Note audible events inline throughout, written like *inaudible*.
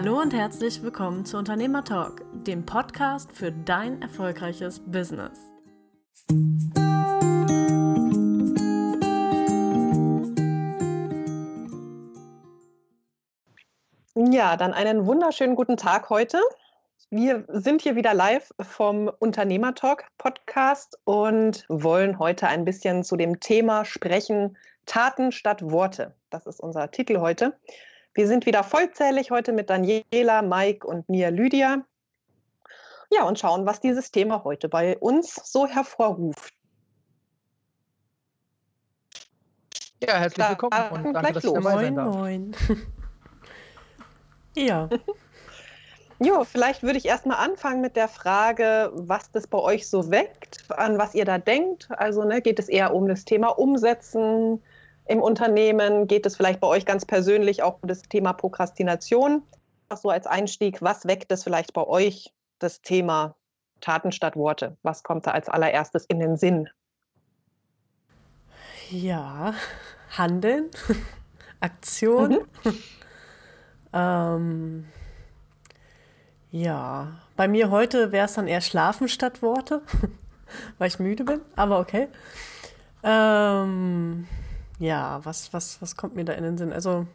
Hallo und herzlich willkommen zu Unternehmer Talk, dem Podcast für dein erfolgreiches Business. Ja, dann einen wunderschönen guten Tag heute. Wir sind hier wieder live vom Unternehmertalk Podcast und wollen heute ein bisschen zu dem Thema sprechen, Taten statt Worte. Das ist unser Titel heute. Wir sind wieder vollzählig heute mit Daniela, Mike und mir Lydia. Ja, und schauen, was dieses Thema heute bei uns so hervorruft. Ja, herzlich willkommen Da, und danke, gleich dass los. dabei Moin, sein darf. moin. *laughs* ja, Jo, vielleicht würde ich erstmal anfangen mit der Frage, was das bei euch so weckt, an was ihr da denkt. Also ne, geht es eher um das Thema Umsetzen im Unternehmen? Geht es vielleicht bei euch ganz persönlich auch um das Thema Prokrastination? Ach So als Einstieg, was weckt es vielleicht bei euch das Thema Taten statt Worte? Was kommt da als allererstes in den Sinn? ja, Handeln, *laughs* Aktion. ähm, ja, bei mir heute wäre es dann eher Schlafen statt Worte, *laughs* weil ich müde bin, aber okay. Ähm, ja, was, was, was kommt mir da in den Sinn? Also,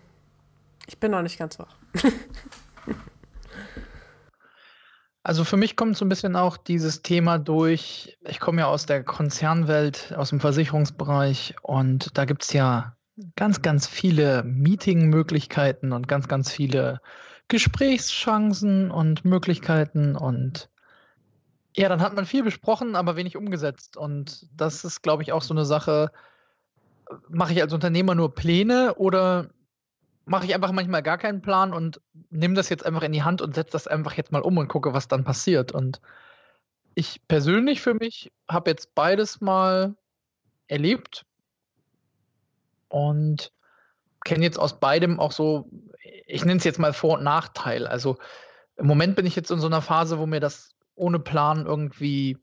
ich bin noch nicht ganz wach. *laughs* Also für mich kommt so ein bisschen auch dieses Thema durch, ich komme ja aus der Konzernwelt, aus dem Versicherungsbereich und da gibt es ja ganz, ganz viele Meeting-Möglichkeiten und ganz, ganz viele Gesprächschancen und Möglichkeiten und ja, dann hat man viel besprochen, aber wenig umgesetzt und das ist, glaube ich, auch so eine Sache, mache ich als Unternehmer nur Pläne oder mache ich einfach manchmal gar keinen Plan und nehme das jetzt einfach in die Hand und setze das einfach jetzt mal um und gucke, was dann passiert. Und ich persönlich für mich habe jetzt beides mal erlebt und kenne jetzt aus beidem auch so, ich nenne es jetzt mal Vor- und Nachteil. Also im Moment bin ich jetzt in so einer Phase, wo mir das ohne Plan irgendwie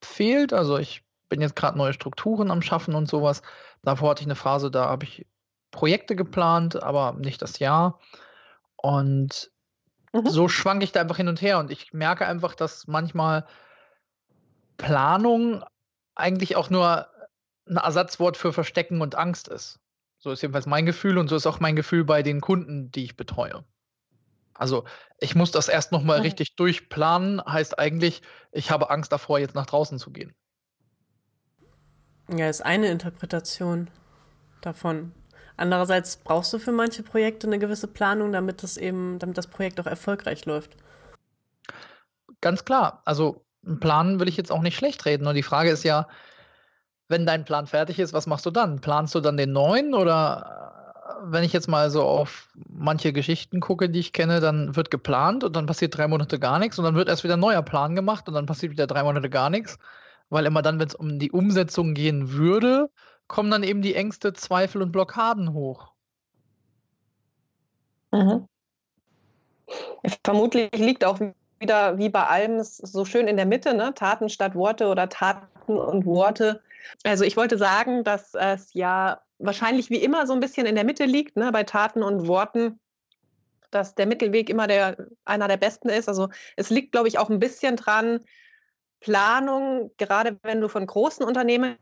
fehlt. Also ich bin jetzt gerade neue Strukturen am Schaffen und sowas. Davor hatte ich eine Phase, da habe ich Projekte geplant, aber nicht das Jahr. Und Mhm. so schwanke ich da einfach hin und her. Und ich merke einfach, dass manchmal Planung eigentlich auch nur ein Ersatzwort für Verstecken und Angst ist. So ist jedenfalls mein Gefühl und so ist auch mein Gefühl bei den Kunden, die ich betreue. Also ich muss das erst nochmal Mhm. richtig durchplanen, heißt eigentlich, ich habe Angst davor, jetzt nach draußen zu gehen. Ja, ist eine Interpretation davon. Andererseits brauchst du für manche Projekte eine gewisse Planung, damit das eben, damit das Projekt auch erfolgreich läuft. Ganz klar. Also einen Plan will ich jetzt auch nicht schlecht reden. Nur die Frage ist ja, wenn dein Plan fertig ist, was machst du dann? Planst du dann den neuen oder äh, wenn ich jetzt mal so auf manche Geschichten gucke, die ich kenne, dann wird geplant und dann passiert drei Monate gar nichts und dann wird erst wieder ein neuer Plan gemacht und dann passiert wieder drei Monate gar nichts. Weil immer dann, wenn es um die Umsetzung gehen würde, kommen dann eben die Ängste, Zweifel und Blockaden hoch. Mhm. Vermutlich liegt auch wieder wie bei allem so schön in der Mitte, ne? Taten statt Worte oder Taten und Worte. Also ich wollte sagen, dass es ja wahrscheinlich wie immer so ein bisschen in der Mitte liegt, ne? bei Taten und Worten, dass der Mittelweg immer der, einer der besten ist. Also es liegt, glaube ich, auch ein bisschen dran, Planung, gerade wenn du von großen Unternehmen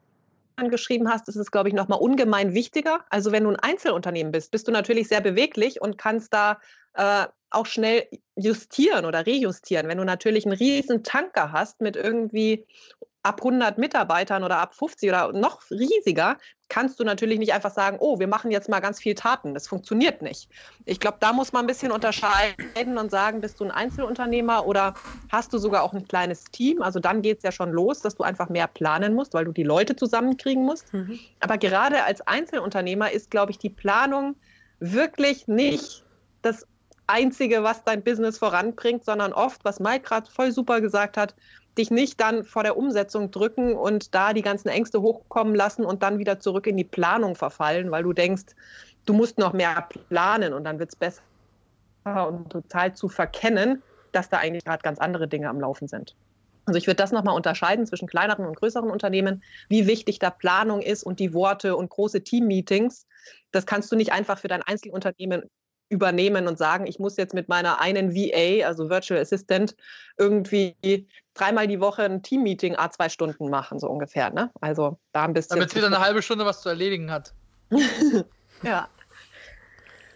geschrieben hast, ist es, glaube ich, nochmal ungemein wichtiger. Also wenn du ein Einzelunternehmen bist, bist du natürlich sehr beweglich und kannst da äh, auch schnell justieren oder rejustieren. Wenn du natürlich einen riesen Tanker hast mit irgendwie ab 100 Mitarbeitern oder ab 50 oder noch riesiger, kannst du natürlich nicht einfach sagen, oh, wir machen jetzt mal ganz viel Taten. Das funktioniert nicht. Ich glaube, da muss man ein bisschen unterscheiden und sagen, bist du ein Einzelunternehmer oder hast du sogar auch ein kleines Team? Also dann geht es ja schon los, dass du einfach mehr planen musst, weil du die Leute zusammenkriegen musst. Mhm. Aber gerade als Einzelunternehmer ist, glaube ich, die Planung wirklich nicht das Einzige, was dein Business voranbringt, sondern oft, was Mike gerade voll super gesagt hat, dich nicht dann vor der Umsetzung drücken und da die ganzen Ängste hochkommen lassen und dann wieder zurück in die Planung verfallen, weil du denkst, du musst noch mehr planen und dann wird es besser und total zu verkennen, dass da eigentlich gerade ganz andere Dinge am Laufen sind. Also ich würde das nochmal unterscheiden zwischen kleineren und größeren Unternehmen, wie wichtig da Planung ist und die Worte und große Team-Meetings. Das kannst du nicht einfach für dein Einzelunternehmen übernehmen und sagen, ich muss jetzt mit meiner einen VA, also Virtual Assistant, irgendwie dreimal die Woche ein Team-Meeting a zwei Stunden machen, so ungefähr. Ne? Also da ein bisschen. Damit es wieder eine halbe Stunde was zu erledigen hat. *laughs* ja.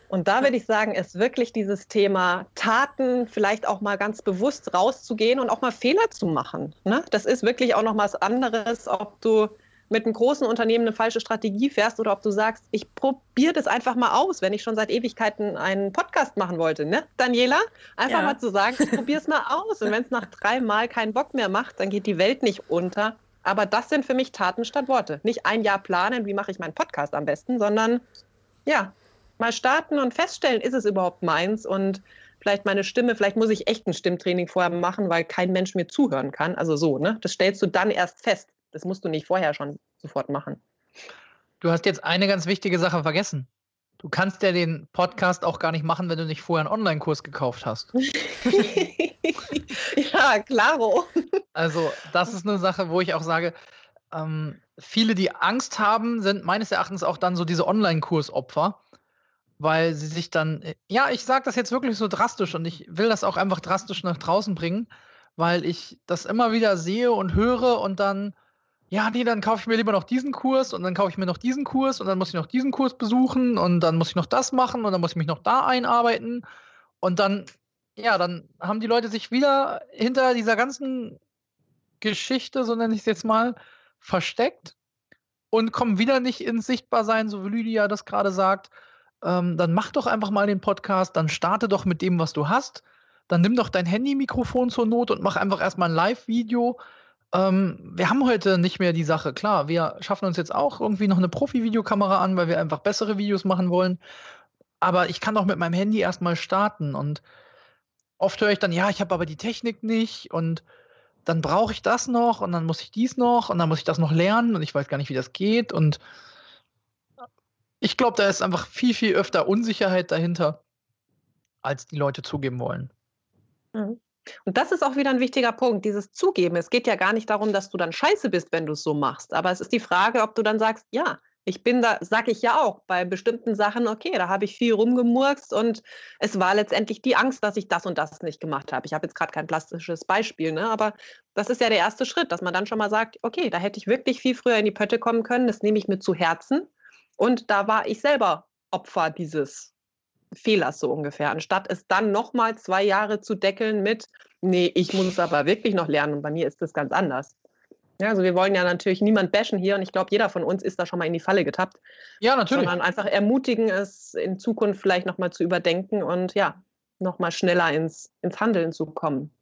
Und da würde ich sagen, ist wirklich dieses Thema Taten vielleicht auch mal ganz bewusst rauszugehen und auch mal Fehler zu machen. Ne? Das ist wirklich auch noch mal was anderes, ob du mit einem großen Unternehmen eine falsche Strategie fährst oder ob du sagst, ich probiere das einfach mal aus, wenn ich schon seit Ewigkeiten einen Podcast machen wollte, ne, Daniela? Einfach ja. mal zu sagen, ich probiere es mal aus. Und wenn es nach drei Mal keinen Bock mehr macht, dann geht die Welt nicht unter. Aber das sind für mich Taten statt Worte. Nicht ein Jahr planen, wie mache ich meinen Podcast am besten, sondern ja, mal starten und feststellen, ist es überhaupt meins und vielleicht meine Stimme, vielleicht muss ich echt ein Stimmtraining vorher machen, weil kein Mensch mir zuhören kann. Also so, ne? Das stellst du dann erst fest. Das musst du nicht vorher schon sofort machen. Du hast jetzt eine ganz wichtige Sache vergessen. Du kannst ja den Podcast auch gar nicht machen, wenn du nicht vorher einen Online-Kurs gekauft hast. *laughs* *laughs* ja, klaro. Also, das ist eine Sache, wo ich auch sage, ähm, viele, die Angst haben, sind meines Erachtens auch dann so diese Online-Kursopfer, weil sie sich dann, ja, ich sage das jetzt wirklich so drastisch und ich will das auch einfach drastisch nach draußen bringen, weil ich das immer wieder sehe und höre und dann ja, nee, dann kaufe ich mir lieber noch diesen Kurs und dann kaufe ich mir noch diesen Kurs und dann muss ich noch diesen Kurs besuchen und dann muss ich noch das machen und dann muss ich mich noch da einarbeiten und dann, ja, dann haben die Leute sich wieder hinter dieser ganzen Geschichte, so nenne ich es jetzt mal, versteckt und kommen wieder nicht ins Sichtbarsein, so wie Lydia das gerade sagt. Ähm, dann mach doch einfach mal den Podcast, dann starte doch mit dem, was du hast. Dann nimm doch dein Handy-Mikrofon zur Not und mach einfach erstmal ein Live-Video ähm, wir haben heute nicht mehr die Sache. Klar, wir schaffen uns jetzt auch irgendwie noch eine Profi-Videokamera an, weil wir einfach bessere Videos machen wollen. Aber ich kann doch mit meinem Handy erstmal starten. Und oft höre ich dann, ja, ich habe aber die Technik nicht und dann brauche ich das noch und dann muss ich dies noch und dann muss ich das noch lernen und ich weiß gar nicht, wie das geht. Und ich glaube, da ist einfach viel, viel öfter Unsicherheit dahinter, als die Leute zugeben wollen. Mhm. Und das ist auch wieder ein wichtiger Punkt, dieses Zugeben. Es geht ja gar nicht darum, dass du dann scheiße bist, wenn du es so machst. Aber es ist die Frage, ob du dann sagst, ja, ich bin da, sag ich ja auch, bei bestimmten Sachen, okay, da habe ich viel rumgemurkst und es war letztendlich die Angst, dass ich das und das nicht gemacht habe. Ich habe jetzt gerade kein plastisches Beispiel, ne? aber das ist ja der erste Schritt, dass man dann schon mal sagt, okay, da hätte ich wirklich viel früher in die Pötte kommen können, das nehme ich mir zu Herzen. Und da war ich selber Opfer dieses Fehlers so ungefähr, anstatt es dann nochmal zwei Jahre zu deckeln mit, nee, ich muss es aber wirklich noch lernen und bei mir ist das ganz anders. Ja, also wir wollen ja natürlich niemand bashen hier und ich glaube, jeder von uns ist da schon mal in die Falle getappt. Ja, natürlich. Sondern einfach ermutigen, es in Zukunft vielleicht nochmal zu überdenken und ja, nochmal schneller ins, ins Handeln zu kommen.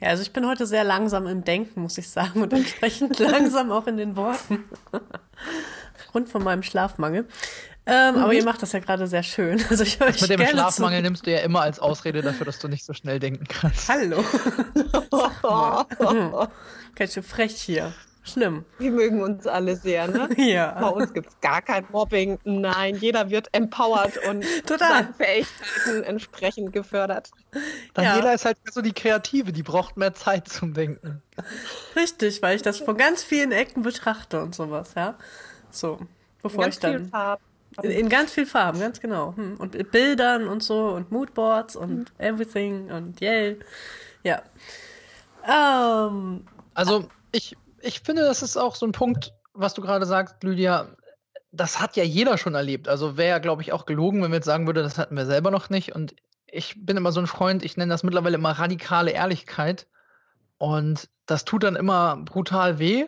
Ja, also ich bin heute sehr langsam im Denken, muss ich sagen, und entsprechend *laughs* langsam auch in den Worten. *laughs* Aufgrund von meinem Schlafmangel. Ähm, mhm. Aber ihr macht das ja gerade sehr schön. *laughs* Also ich das mit dem Schlafmangel zu. nimmst du ja immer als Ausrede dafür, dass du nicht so schnell denken kannst. Hallo. *laughs* Ganz schön frech hier. Schlimm. Wir mögen uns alle sehr, ne? *laughs* Ja. Bei uns gibt es gar kein Mobbing. Nein, jeder wird empowert und Total. Fähigkeiten entsprechend gefördert. Daniela ja. ist halt so die Kreative, die braucht mehr Zeit zum Denken. Richtig, weil ich das von ganz vielen Ecken betrachte und sowas, ja. So, bevor ganz ich dann. Viel Farben. In, in, ganz viel Farben, ganz genau. Hm. Und mit Bildern und so und Moodboards und mhm. everything und yay. Ja. Ähm, also ich, ich finde, das ist auch so ein Punkt, was du gerade sagst, Lydia. Das hat ja jeder schon erlebt. Also wäre ja, glaube ich, auch gelogen, wenn wir jetzt sagen würde, das hatten wir selber noch nicht. Und ich bin immer so ein Freund, ich nenne das mittlerweile immer radikale Ehrlichkeit. Und das tut dann immer brutal weh.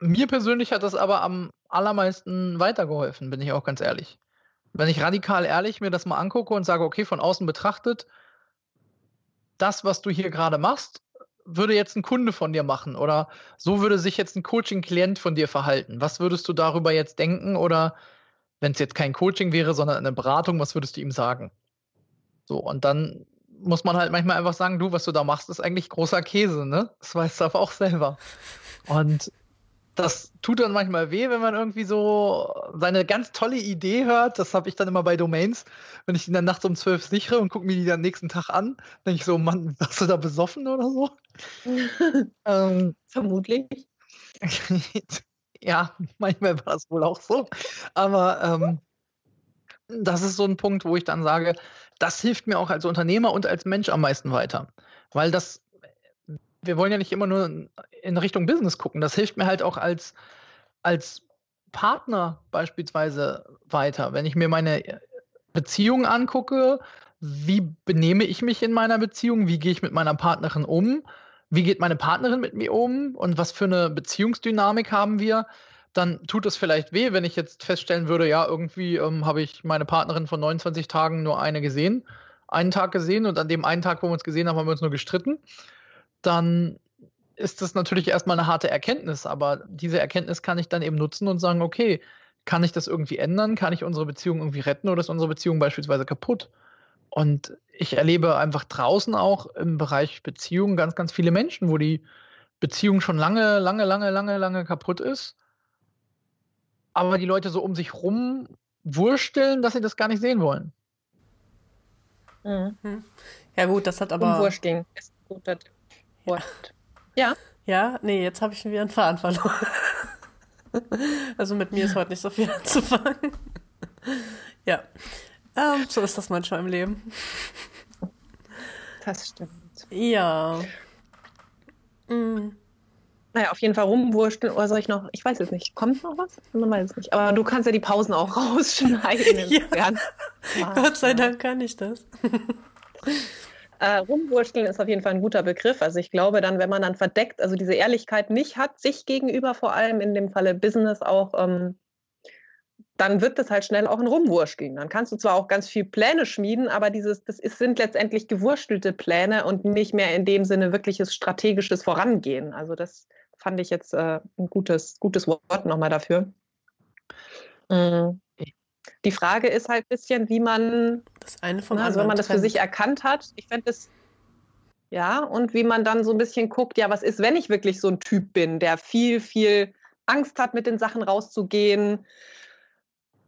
Mir persönlich hat das aber am allermeisten weitergeholfen, bin ich auch ganz ehrlich. Wenn ich radikal ehrlich mir das mal angucke und sage, okay, von außen betrachtet, das, was du hier gerade machst, würde jetzt ein Kunde von dir machen oder so würde sich jetzt ein Coaching-Klient von dir verhalten. Was würdest du darüber jetzt denken oder wenn es jetzt kein Coaching wäre, sondern eine Beratung, was würdest du ihm sagen? So, und dann muss man halt manchmal einfach sagen, du, was du da machst, ist eigentlich großer Käse, ne? Das weißt du aber auch selber. Und das tut dann manchmal weh, wenn man irgendwie so seine ganz tolle Idee hört. Das habe ich dann immer bei Domains, wenn ich die dann nachts um zwölf sichere und gucke mir die dann nächsten Tag an, denke ich so, Mann, hast du da besoffen oder so? *laughs* ähm, Vermutlich. *laughs* ja, manchmal war es wohl auch so. Aber ähm, das ist so ein Punkt, wo ich dann sage, das hilft mir auch als Unternehmer und als Mensch am meisten weiter. Weil das, wir wollen ja nicht immer nur in Richtung Business gucken. Das hilft mir halt auch als, als Partner beispielsweise weiter. Wenn ich mir meine Beziehung angucke, wie benehme ich mich in meiner Beziehung? Wie gehe ich mit meiner Partnerin um? Wie geht meine Partnerin mit mir um? Und was für eine Beziehungsdynamik haben wir? Dann tut es vielleicht weh, wenn ich jetzt feststellen würde, ja, irgendwie ähm, habe ich meine Partnerin von 29 Tagen nur eine gesehen, einen Tag gesehen und an dem einen Tag, wo wir uns gesehen haben, haben wir uns nur gestritten. Dann ist das natürlich erstmal eine harte Erkenntnis, aber diese Erkenntnis kann ich dann eben nutzen und sagen, okay, kann ich das irgendwie ändern? Kann ich unsere Beziehung irgendwie retten oder ist unsere Beziehung beispielsweise kaputt? Und ich erlebe einfach draußen auch im Bereich Beziehungen ganz, ganz viele Menschen, wo die Beziehung schon lange, lange, lange, lange, lange kaputt ist. Aber die Leute so um sich rum wursteln, dass sie das gar nicht sehen wollen. Mhm. Ja, gut, das hat aber. Umwursteln ist ein guter Wort. Ja. Ja, nee, jetzt habe ich schon wieder einen Faden verloren. *laughs* also mit mir ist heute nicht so viel *laughs* anzufangen. ja. Ähm, so ist das manchmal im Leben. Das stimmt. Ja. Mhm. Naja, auf jeden Fall rumwursteln. Oder soll ich noch, ich weiß jetzt nicht, kommt noch was? Man weiß es nicht. Aber du kannst ja die Pausen auch *laughs* rausschneiden. ja. Gott sei Dank kann ich das. Äh, rumwurschteln ist auf jeden Fall ein guter Begriff. Also ich glaube dann, wenn man dann verdeckt, also diese Ehrlichkeit nicht hat, sich gegenüber vor allem in dem Falle Business auch, ähm, dann wird das halt schnell auch ein Rumwurschteln. Dann kannst du zwar auch ganz viel Pläne schmieden, aber dieses, das ist, sind letztendlich gewurstelte Pläne und nicht mehr in dem Sinne wirkliches strategisches Vorangehen. Also das fand ich jetzt äh, ein gutes, gutes Wort nochmal dafür. Mhm. Die Frage ist halt ein bisschen, wie man, das eine vom na, also wenn man das für sich erkannt hat, ich fände es, ja, und wie man dann so ein bisschen guckt, ja, was ist, wenn ich wirklich so ein Typ bin, der viel, viel Angst hat, mit den Sachen rauszugehen,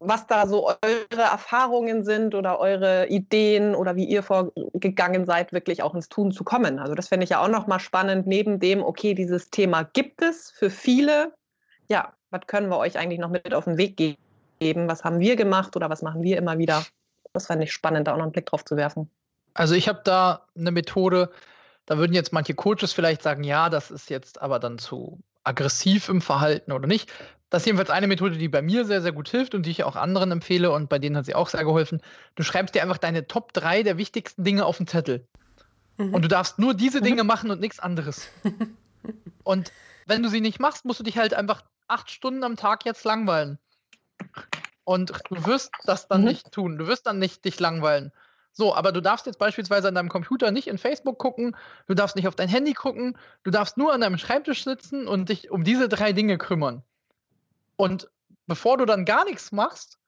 was da so eure Erfahrungen sind oder eure Ideen oder wie ihr vorgegangen seid, wirklich auch ins Tun zu kommen. Also das fände ich ja auch nochmal spannend, neben dem, okay, dieses Thema gibt es für viele. Ja, was können wir euch eigentlich noch mit auf den Weg geben? Geben. Was haben wir gemacht oder was machen wir immer wieder? Das fände ich spannend, da auch noch einen Blick drauf zu werfen. Also ich habe da eine Methode, da würden jetzt manche Coaches vielleicht sagen, ja, das ist jetzt aber dann zu aggressiv im Verhalten oder nicht. Das ist jedenfalls eine Methode, die bei mir sehr, sehr gut hilft und die ich auch anderen empfehle und bei denen hat sie auch sehr geholfen. Du schreibst dir einfach deine Top 3 der wichtigsten Dinge auf den Zettel. Mhm. Und du darfst nur diese Dinge mhm. machen und nichts anderes. *laughs* und wenn du sie nicht machst, musst du dich halt einfach acht Stunden am Tag jetzt langweilen. Und du wirst das dann mhm. nicht tun. Du wirst dann nicht dich langweilen. So, aber du darfst jetzt beispielsweise an deinem Computer nicht in Facebook gucken, du darfst nicht auf dein Handy gucken, du darfst nur an deinem Schreibtisch sitzen und dich um diese drei Dinge kümmern. Und bevor du dann gar nichts machst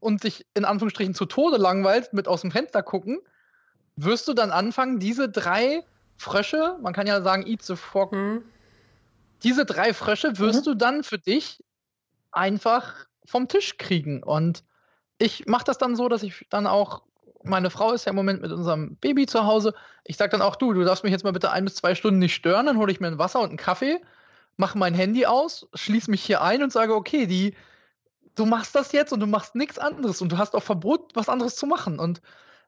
und dich in Anführungsstrichen zu Tode langweilst mit aus dem Fenster gucken, wirst du dann anfangen, diese drei Frösche, man kann ja sagen, eat the frog, mhm. diese drei Frösche wirst mhm. du dann für dich einfach vom Tisch kriegen. Und ich mache das dann so, dass ich dann auch, meine Frau ist ja im Moment mit unserem Baby zu Hause. Ich sage dann auch, du, du darfst mich jetzt mal bitte ein bis zwei Stunden nicht stören. Dann hole ich mir ein Wasser und einen Kaffee, mache mein Handy aus, schließe mich hier ein und sage, okay, die, du machst das jetzt und du machst nichts anderes und du hast auch Verbot, was anderes zu machen. Und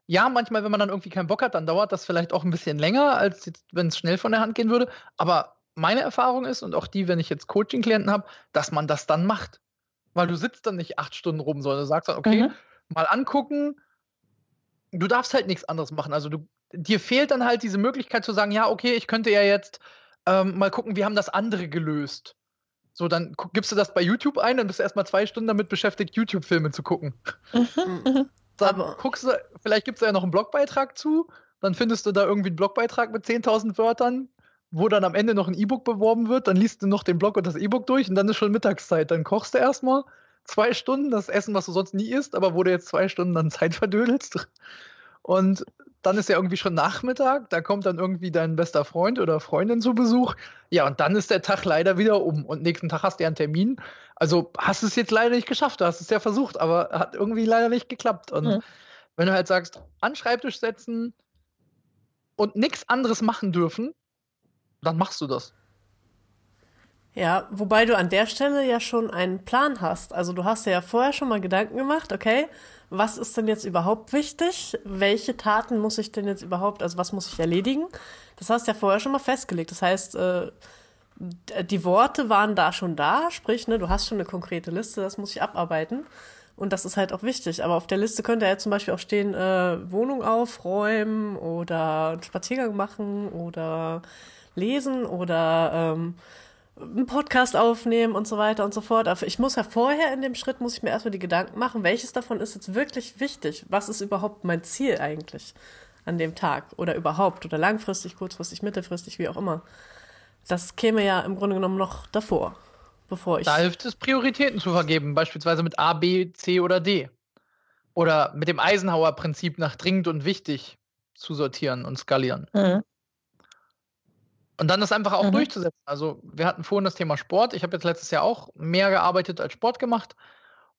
ja, manchmal, wenn man dann irgendwie keinen Bock hat, dann dauert das vielleicht auch ein bisschen länger, als wenn es schnell von der Hand gehen würde. Aber meine Erfahrung ist, und auch die, wenn ich jetzt Coaching-Klienten habe, dass man das dann macht weil du sitzt dann nicht acht Stunden rum, sondern du sagst dann, okay, mhm. mal angucken. Du darfst halt nichts anderes machen. Also du, dir fehlt dann halt diese Möglichkeit zu sagen, ja, okay, ich könnte ja jetzt ähm, mal gucken, wie haben das andere gelöst. So, dann gibst du das bei YouTube ein, dann bist du erstmal zwei Stunden damit beschäftigt, YouTube-Filme zu gucken. Mhm. Dann Aber guckst du, vielleicht gibt es ja noch einen Blogbeitrag zu, dann findest du da irgendwie einen Blogbeitrag mit 10.000 Wörtern, wo dann am Ende noch ein E-Book beworben wird, dann liest du noch den Blog und das E-Book durch und dann ist schon Mittagszeit. Dann kochst du erstmal zwei Stunden das Essen, was du sonst nie isst, aber wo du jetzt zwei Stunden dann Zeit *laughs* verdödelst. Und dann ist ja irgendwie schon Nachmittag, da kommt dann irgendwie dein bester Freund oder Freundin zu Besuch. Ja, und dann ist der Tag leider wieder um und nächsten Tag hast du ja einen Termin. Also hast du es jetzt leider nicht geschafft, du hast es ja versucht, aber hat irgendwie leider nicht geklappt. Und mhm. wenn du halt sagst, an Schreibtisch setzen und nichts anderes machen dürfen, dann machst du das. Ja, wobei du an der Stelle ja schon einen Plan hast. Also du hast ja vorher schon mal Gedanken gemacht, okay, was ist denn jetzt überhaupt wichtig? Welche Taten muss ich denn jetzt überhaupt, also was muss ich erledigen? Das hast du ja vorher schon mal festgelegt. Das heißt, äh, die Worte waren da schon da, sprich, ne, du hast schon eine konkrete Liste, das muss ich abarbeiten. Und das ist halt auch wichtig. Aber auf der Liste könnte ja zum Beispiel auch stehen, äh, Wohnung aufräumen oder einen Spaziergang machen oder lesen oder ähm, einen Podcast aufnehmen und so weiter und so fort. Aber ich muss ja vorher in dem Schritt, muss ich mir erstmal die Gedanken machen, welches davon ist jetzt wirklich wichtig? Was ist überhaupt mein Ziel eigentlich an dem Tag oder überhaupt oder langfristig, kurzfristig, mittelfristig, wie auch immer. Das käme ja im Grunde genommen noch davor, bevor ich. Da hilft es, Prioritäten zu vergeben, beispielsweise mit A, B, C oder D. Oder mit dem Eisenhower-Prinzip nach dringend und wichtig zu sortieren und skalieren. Mhm. Und dann das einfach auch mhm. durchzusetzen. Also wir hatten vorhin das Thema Sport. Ich habe jetzt letztes Jahr auch mehr gearbeitet als Sport gemacht.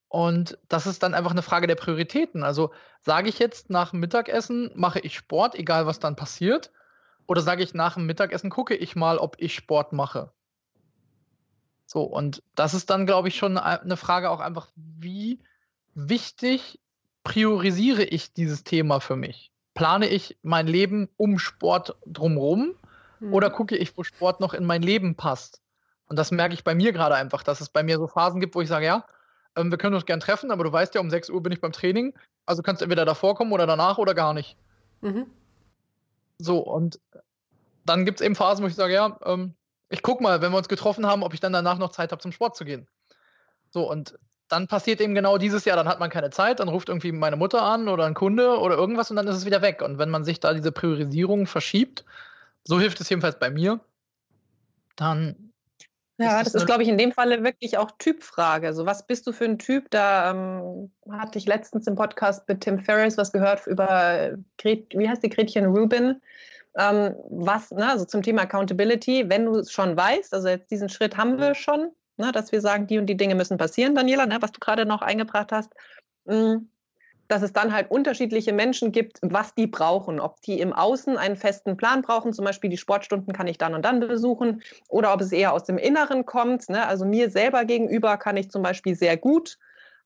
Und das ist dann einfach eine Frage der Prioritäten. Also sage ich jetzt nach dem Mittagessen mache ich Sport, egal was dann passiert. Oder sage ich nach dem Mittagessen gucke ich mal, ob ich Sport mache. So, und das ist dann, glaube ich, schon eine Frage auch einfach, wie wichtig priorisiere ich dieses Thema für mich? Plane ich mein Leben um Sport drumherum Mhm. Oder gucke ich, wo Sport noch in mein Leben passt? Und das merke ich bei mir gerade einfach, dass es bei mir so Phasen gibt, wo ich sage, ja, ähm, wir können uns gern treffen, aber du weißt ja, um 6 Uhr bin ich beim Training, also kannst du entweder davor kommen oder danach oder gar nicht. Mhm. So, und dann gibt es eben Phasen, wo ich sage, ja, ähm, ich gucke mal, wenn wir uns getroffen haben, ob ich dann danach noch Zeit habe, zum Sport zu gehen. So, und dann passiert eben genau dieses Jahr, dann hat man keine Zeit, dann ruft irgendwie meine Mutter an oder ein Kunde oder irgendwas und dann ist es wieder weg. Und wenn man sich da diese Priorisierung verschiebt, so hilft es jedenfalls bei mir. Dann. Ja, das ist, glaube ich, in dem Falle wirklich auch Typfrage. So, was bist du für ein Typ? Da ähm, hatte ich letztens im Podcast mit Tim Ferriss was gehört über, wie heißt die Gretchen Rubin? Ähm, was, ne, also zum Thema Accountability, wenn du es schon weißt, also jetzt diesen Schritt haben wir schon, ne, dass wir sagen, die und die Dinge müssen passieren, Daniela, ne, was du gerade noch eingebracht hast. Mh, mm, dass es dann halt unterschiedliche Menschen gibt, was die brauchen. Ob die im Außen einen festen Plan brauchen, zum Beispiel die Sportstunden kann ich dann und dann besuchen, oder ob es eher aus dem Inneren kommt. Ne? Also mir selber gegenüber kann ich zum Beispiel sehr gut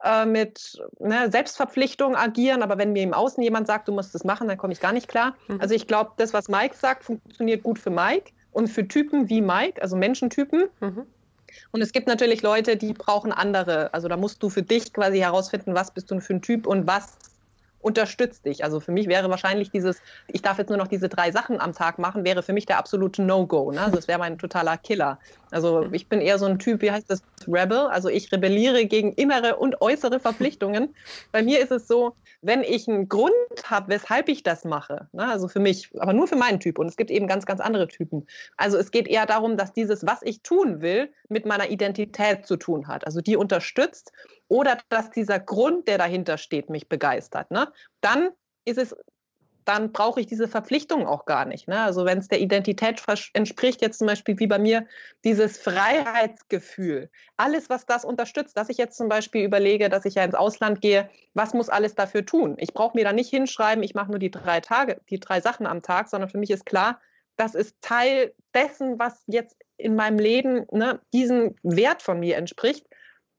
äh, mit ne, Selbstverpflichtung agieren, aber wenn mir im Außen jemand sagt, du musst das machen, dann komme ich gar nicht klar. Mhm. Also ich glaube, das, was Mike sagt, funktioniert gut für Mike und für Typen wie Mike, also Menschentypen. Mhm. Und es gibt natürlich Leute, die brauchen andere. Also da musst du für dich quasi herausfinden, was bist du für ein Typ und was unterstützt dich. Also für mich wäre wahrscheinlich dieses, ich darf jetzt nur noch diese drei Sachen am Tag machen, wäre für mich der absolute No-Go. Ne? Also das wäre mein totaler Killer. Also ich bin eher so ein Typ, wie heißt das, Rebel. Also ich rebelliere gegen innere und äußere Verpflichtungen. Bei mir ist es so, wenn ich einen Grund habe, weshalb ich das mache, ne? also für mich, aber nur für meinen Typ. Und es gibt eben ganz, ganz andere Typen. Also es geht eher darum, dass dieses, was ich tun will, mit meiner Identität zu tun hat. Also die unterstützt oder dass dieser Grund, der dahinter steht, mich begeistert. Ne? Dann ist es dann brauche ich diese Verpflichtung auch gar nicht. Ne? Also wenn es der Identität entspricht, jetzt zum Beispiel wie bei mir, dieses Freiheitsgefühl, alles, was das unterstützt, dass ich jetzt zum Beispiel überlege, dass ich ja ins Ausland gehe, was muss alles dafür tun? Ich brauche mir da nicht hinschreiben, ich mache nur die drei Tage, die drei Sachen am Tag, sondern für mich ist klar, das ist Teil dessen, was jetzt in meinem Leben ne, diesen Wert von mir entspricht,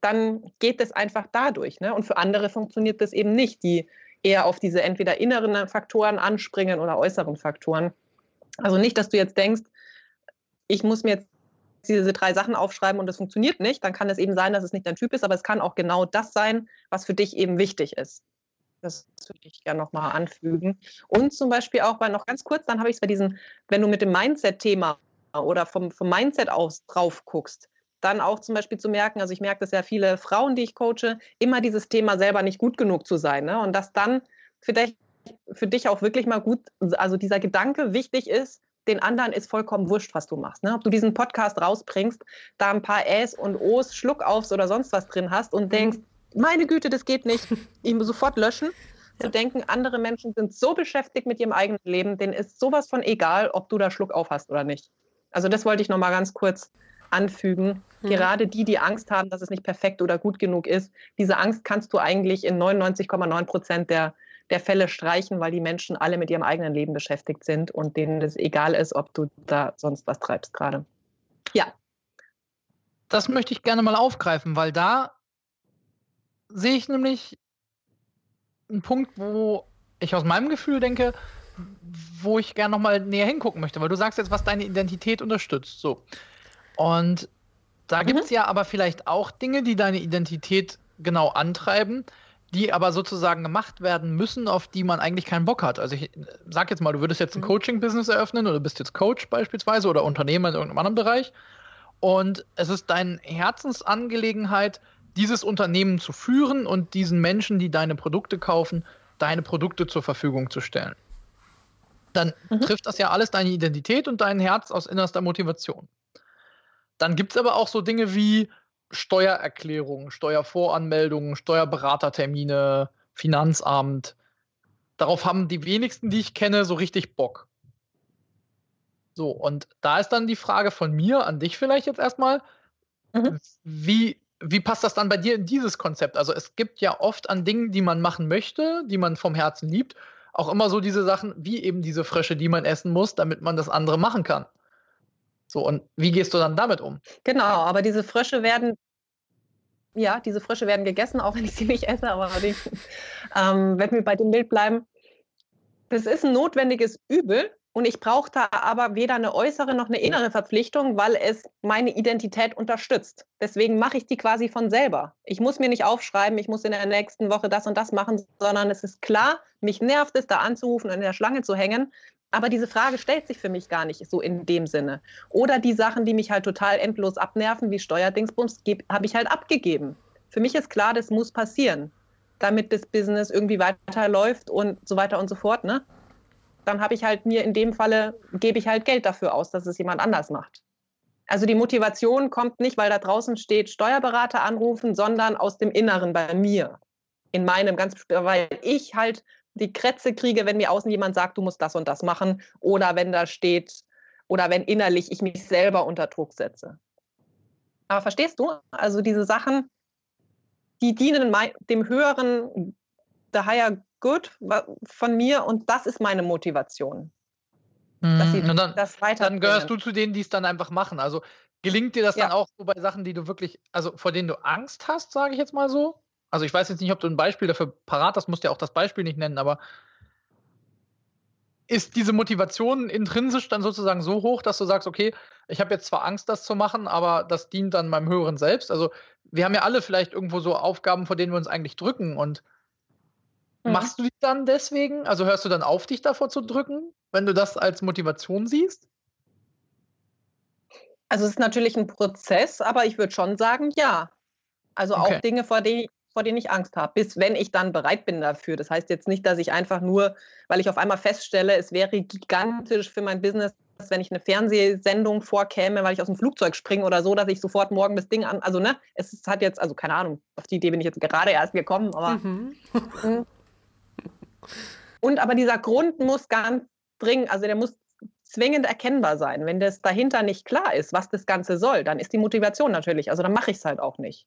dann geht es einfach dadurch. Ne? Und für andere funktioniert das eben nicht. Die eher auf diese entweder inneren Faktoren anspringen oder äußeren Faktoren. Also nicht, dass du jetzt denkst, ich muss mir jetzt diese drei Sachen aufschreiben und das funktioniert nicht, dann kann es eben sein, dass es nicht dein Typ ist, aber es kann auch genau das sein, was für dich eben wichtig ist. Das würde ich gerne nochmal anfügen. Und zum Beispiel auch, weil noch ganz kurz, dann habe ich es bei diesem, wenn du mit dem Mindset-Thema oder vom, vom Mindset aus drauf guckst, dann auch zum Beispiel zu merken, also ich merke das ja viele Frauen, die ich coache, immer dieses Thema selber nicht gut genug zu sein. Ne? Und dass dann für dich, für dich auch wirklich mal gut, also dieser Gedanke wichtig ist, den anderen ist vollkommen wurscht, was du machst. Ne? Ob du diesen Podcast rausbringst, da ein paar Äs und O's, Schluckaufs oder sonst was drin hast und mhm. denkst, meine Güte, das geht nicht, ihm sofort löschen. *laughs* Ja. Zu denken, andere Menschen sind so beschäftigt mit ihrem eigenen Leben, denen ist sowas von egal, ob du da Schluck auf hast oder nicht. Also das wollte ich noch mal ganz kurz anfügen. Mhm. Gerade die, die Angst haben, dass es nicht perfekt oder gut genug ist, diese Angst kannst du eigentlich in 99,9 Prozent der, der Fälle streichen, weil die Menschen alle mit ihrem eigenen Leben beschäftigt sind und denen es egal ist, ob du da sonst was treibst gerade. Ja. das möchte ich gerne mal aufgreifen, weil da sehe ich nämlich einen Punkt, wo ich aus meinem Gefühl denke, wo ich gerne nochmal näher hingucken möchte, weil du sagst jetzt, was deine Identität unterstützt. So. Und da mhm. gibt es ja aber vielleicht auch Dinge, die deine Identität genau antreiben, die aber sozusagen gemacht werden müssen, auf die man eigentlich keinen Bock hat. Also ich sag jetzt mal, du würdest jetzt ein mhm. Coaching-Business eröffnen oder bist jetzt Coach beispielsweise oder Unternehmer in irgendeinem anderen Bereich. Und es ist deine Herzensangelegenheit, dieses Unternehmen zu führen und diesen Menschen, die deine Produkte kaufen, deine Produkte zur Verfügung zu stellen. Dann mhm. trifft das ja alles deine Identität und dein Herz aus innerster Motivation. Dann gibt es aber auch so Dinge wie Steuererklärungen, Steuervoranmeldungen, Steuerberatertermine, Finanzamt. Darauf haben die wenigsten, die ich kenne, so richtig Bock. So, und da ist dann die Frage von mir an dich vielleicht jetzt erstmal, mhm. wie, wie passt das dann bei dir in dieses Konzept? Also es gibt ja oft an Dingen, die man machen möchte, die man vom Herzen liebt, auch immer so diese Sachen wie eben diese Frösche, die man essen muss, damit man das andere machen kann. So, und wie gehst du dann damit um? Genau, aber diese Frösche werden, ja, diese Frösche werden gegessen, auch wenn ich sie nicht esse, aber die, *laughs* ähm, wenn wir bei dem Bild bleiben, das ist ein notwendiges Übel, und ich brauchte aber weder eine äußere noch eine innere Verpflichtung, weil es meine Identität unterstützt. Deswegen mache ich die quasi von selber. Ich muss mir nicht aufschreiben, ich muss in der nächsten Woche das und das machen, sondern es ist klar, mich nervt es, da anzurufen und in der Schlange zu hängen. Aber diese Frage stellt sich für mich gar nicht so in dem Sinne. Oder die Sachen, die mich halt total endlos abnerven, wie Steuerdingsbums, habe ich halt abgegeben. Für mich ist klar, das muss passieren, damit das Business irgendwie weiterläuft und so weiter und so fort. Ne? dann habe ich halt mir in dem Falle, gebe ich halt Geld dafür aus, dass es jemand anders macht. Also die Motivation kommt nicht, weil da draußen steht, Steuerberater anrufen, sondern aus dem Inneren bei mir. In meinem ganz, weil ich halt die Krätze kriege, wenn mir außen jemand sagt, du musst das und das machen, oder wenn da steht, oder wenn innerlich ich mich selber unter Druck setze. Aber verstehst du? Also diese Sachen, die dienen dem höheren, the higher good von mir und das ist meine Motivation. Dass sie mhm. dann, das dann gehörst du zu denen, die es dann einfach machen. Also gelingt dir das ja. dann auch so bei Sachen, die du wirklich, also vor denen du Angst hast, sage ich jetzt mal so? Also ich weiß jetzt nicht, ob du ein Beispiel dafür parat hast, musst ja auch das Beispiel nicht nennen, aber ist diese Motivation intrinsisch dann sozusagen so hoch, dass du sagst, okay, ich habe jetzt zwar Angst, das zu machen, aber das dient dann meinem höheren Selbst. Also wir haben ja alle vielleicht irgendwo so Aufgaben, vor denen wir uns eigentlich drücken und Mhm. Machst du die dann deswegen? Also hörst du dann auf, dich davor zu drücken, wenn du das als Motivation siehst? Also es ist natürlich ein Prozess, aber ich würde schon sagen, ja. Also okay. auch Dinge, vor denen, vor denen ich Angst habe, bis wenn ich dann bereit bin dafür. Das heißt jetzt nicht, dass ich einfach nur, weil ich auf einmal feststelle, es wäre gigantisch für mein Business, wenn ich eine Fernsehsendung vorkäme, weil ich aus dem Flugzeug springe oder so, dass ich sofort morgen das Ding an, also ne, es hat jetzt, also keine Ahnung, auf die Idee bin ich jetzt gerade erst gekommen, aber mhm. Hm. *laughs* Und aber dieser Grund muss ganz dringend, also der muss zwingend erkennbar sein. Wenn das dahinter nicht klar ist, was das Ganze soll, dann ist die Motivation natürlich, also dann mache ich es halt auch nicht.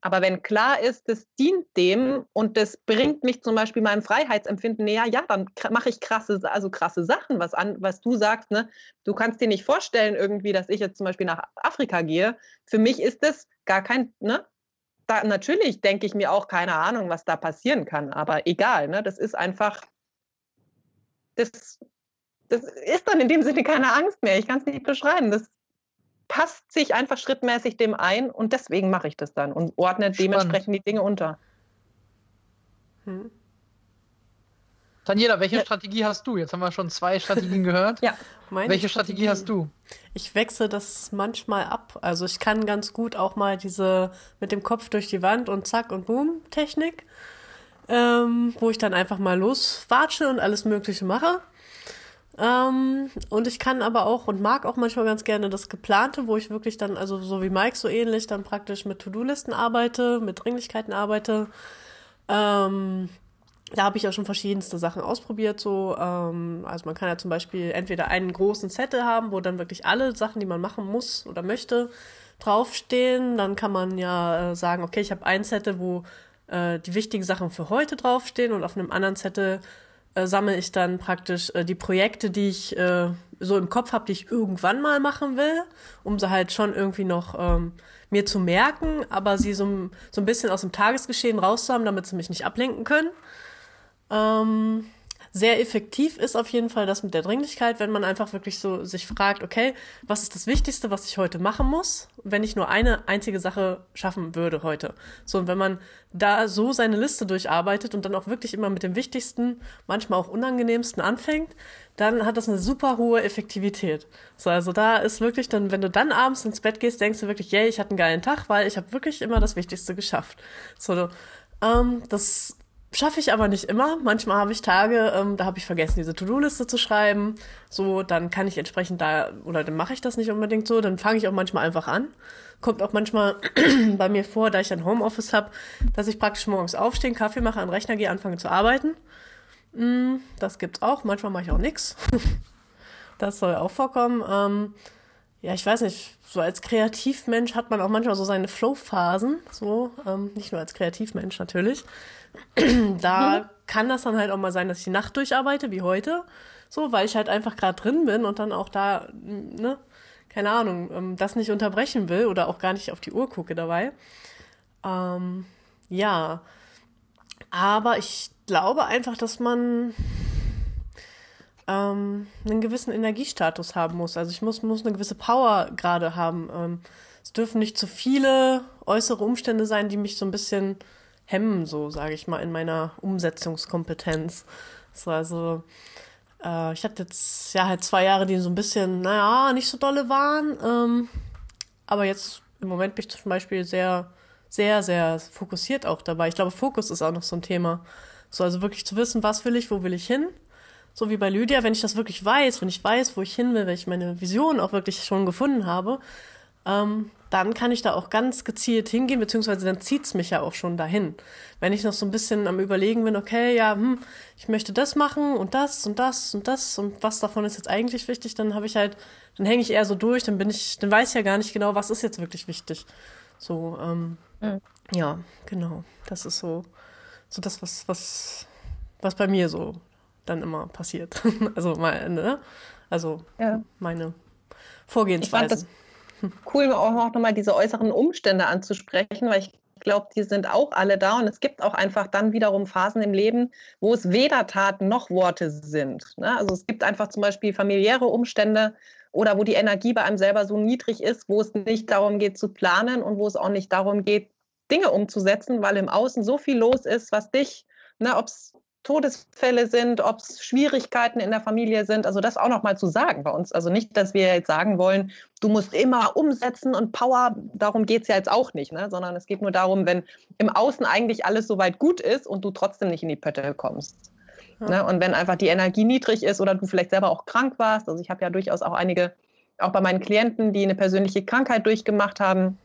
Aber wenn klar ist, das dient dem und das bringt mich zum Beispiel meinem Freiheitsempfinden näher, ja, dann mache ich krasse, also krasse Sachen, was, an, was du sagst. Ne? Du kannst dir nicht vorstellen irgendwie, dass ich jetzt zum Beispiel nach Afrika gehe. Für mich ist das gar kein, ne? da, natürlich denke ich mir auch keine Ahnung, was da passieren kann, aber egal, ne? das ist einfach, das, das ist dann in dem Sinne keine Angst mehr. Ich kann es nicht beschreiben. Das passt sich einfach schrittmäßig dem ein und deswegen mache ich das dann und ordne Spannend. dementsprechend die Dinge unter. Hm. Daniela, welche ja. Strategie hast du? Jetzt haben wir schon zwei Strategien gehört. *laughs* ja. Meine welche Strategie, Strategie hast du? Ich wechsle das manchmal ab. Also ich kann ganz gut auch mal diese mit dem Kopf durch die Wand und zack und boom Technik, ähm, wo ich dann einfach mal loswatsche und alles Mögliche mache. Ähm, und ich kann aber auch und mag auch manchmal ganz gerne das Geplante, wo ich wirklich dann, also so wie Mike so ähnlich, dann praktisch mit To-Do-Listen arbeite, mit Dringlichkeiten arbeite. Ähm, da habe ich auch schon verschiedenste Sachen ausprobiert. So, ähm, also man kann ja zum Beispiel entweder einen großen Zettel haben, wo dann wirklich alle Sachen, die man machen muss oder möchte, draufstehen. Dann kann man ja äh, sagen, okay, ich habe einen Zettel, wo äh, die wichtigen Sachen für heute draufstehen und auf einem anderen Zettel äh, sammle ich dann praktisch äh, die Projekte, die ich äh, so im Kopf habe, die ich irgendwann mal machen will, um sie halt schon irgendwie noch ähm, mir zu merken, aber sie so, so ein bisschen aus dem Tagesgeschehen rauszuhaben, damit sie mich nicht ablenken können. Ähm, sehr effektiv ist auf jeden Fall das mit der Dringlichkeit, wenn man einfach wirklich so sich fragt, okay, was ist das Wichtigste, was ich heute machen muss, wenn ich nur eine einzige Sache schaffen würde heute. So, und wenn man da so seine Liste durcharbeitet und dann auch wirklich immer mit dem Wichtigsten, manchmal auch unangenehmsten anfängt, dann hat das eine super hohe Effektivität. So, also da ist wirklich dann, wenn du dann abends ins Bett gehst, denkst du wirklich, yay, ich hatte einen geilen Tag, weil ich habe wirklich immer das Wichtigste geschafft. So, ähm, das Schaffe ich aber nicht immer. Manchmal habe ich Tage, ähm, da habe ich vergessen, diese To-Do-Liste zu schreiben. So, dann kann ich entsprechend da, oder dann mache ich das nicht unbedingt so. Dann fange ich auch manchmal einfach an. Kommt auch manchmal *clears throat* bei mir vor, da ich ein Homeoffice habe, dass ich praktisch morgens aufstehe, Kaffee mache, an den Rechner gehe, anfange zu arbeiten. Mm, das gibt's auch. Manchmal mache ich auch nix. *laughs* das soll auch vorkommen. Ähm, ja, ich weiß nicht, so als Kreativmensch hat man auch manchmal so seine Flow-Phasen, so, ähm, nicht nur als Kreativmensch natürlich. *clears throat* da mhm. kann das dann halt auch mal sein, dass ich die Nacht durcharbeite, wie heute, so, weil ich halt einfach gerade drin bin und dann auch da, ne, keine Ahnung, ähm, das nicht unterbrechen will oder auch gar nicht auf die Uhr gucke dabei. Ähm, ja, aber ich glaube einfach, dass man ähm, einen gewissen Energiestatus haben muss. Also ich muss, muss eine gewisse Power gerade haben. Ähm, es dürfen nicht zu viele äußere Umstände sein, die mich so ein bisschen hemmen, so sage ich mal, in meiner Umsetzungskompetenz. So, also äh, ich hatte jetzt ja halt zwei Jahre, die so ein bisschen, naja, nicht so dolle waren. Ähm, aber jetzt im Moment bin ich zum Beispiel sehr, sehr, sehr fokussiert auch dabei. Ich glaube, Fokus ist auch noch so ein Thema. So, also wirklich zu wissen, was will ich, wo will ich hin so wie bei Lydia, wenn ich das wirklich weiß, wenn ich weiß, wo ich hin will, wenn ich meine Vision auch wirklich schon gefunden habe, ähm, dann kann ich da auch ganz gezielt hingehen, beziehungsweise dann zieht's mich ja auch schon dahin. Wenn ich noch so ein bisschen am Überlegen bin, okay, ja, hm, ich möchte das machen und das und das und das und was davon ist jetzt eigentlich wichtig, dann habe ich halt, dann hänge ich eher so durch, dann bin ich, dann weiß ich ja gar nicht genau, was ist jetzt wirklich wichtig. So, ähm, mhm. ja, genau. Das ist so, so das, was, was, was bei mir so dann immer passiert. *laughs* also mal, ne? Also ja. meine Vorgehensweise. Cool, auch nochmal diese äußeren Umstände anzusprechen, weil ich glaube, die sind auch alle da und es gibt auch einfach dann wiederum Phasen im Leben, wo es weder Taten noch Worte sind. Ne? Also es gibt einfach zum Beispiel familiäre Umstände oder wo die Energie bei einem selber so niedrig ist, wo es nicht darum geht zu planen und wo es auch nicht darum geht, Dinge umzusetzen, weil im Außen so viel los ist, was dich, ne, ob es Todesfälle sind, ob es Schwierigkeiten in der Familie sind. Also das auch nochmal zu sagen bei uns. Also nicht, dass wir jetzt sagen wollen, du musst immer umsetzen und Power, darum geht es ja jetzt auch nicht, ne? sondern es geht nur darum, wenn im Außen eigentlich alles soweit gut ist und du trotzdem nicht in die Pötte kommst. Ja. Ne? Und wenn einfach die Energie niedrig ist oder du vielleicht selber auch krank warst, also ich habe ja durchaus auch einige, auch bei meinen Klienten, die eine persönliche Krankheit durchgemacht haben,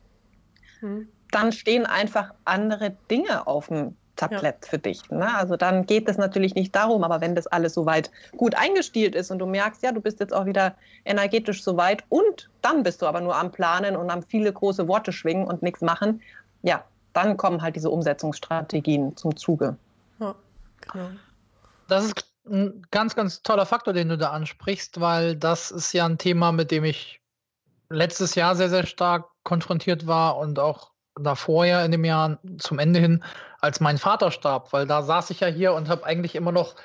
hm. dann stehen einfach andere Dinge auf dem Tablett ja. für dich. Ne? Also dann geht es natürlich nicht darum, aber wenn das alles soweit gut eingestielt ist und du merkst, ja, du bist jetzt auch wieder energetisch soweit und dann bist du aber nur am Planen und am viele große Worte schwingen und nichts machen, ja, dann kommen halt diese Umsetzungsstrategien zum Zuge. Ja, genau. Das ist ein ganz, ganz toller Faktor, den du da ansprichst, weil das ist ja ein Thema, mit dem ich letztes Jahr sehr, sehr stark konfrontiert war und auch davor ja in dem Jahr zum Ende hin, als mein Vater starb, weil da saß ich ja hier und habe eigentlich immer noch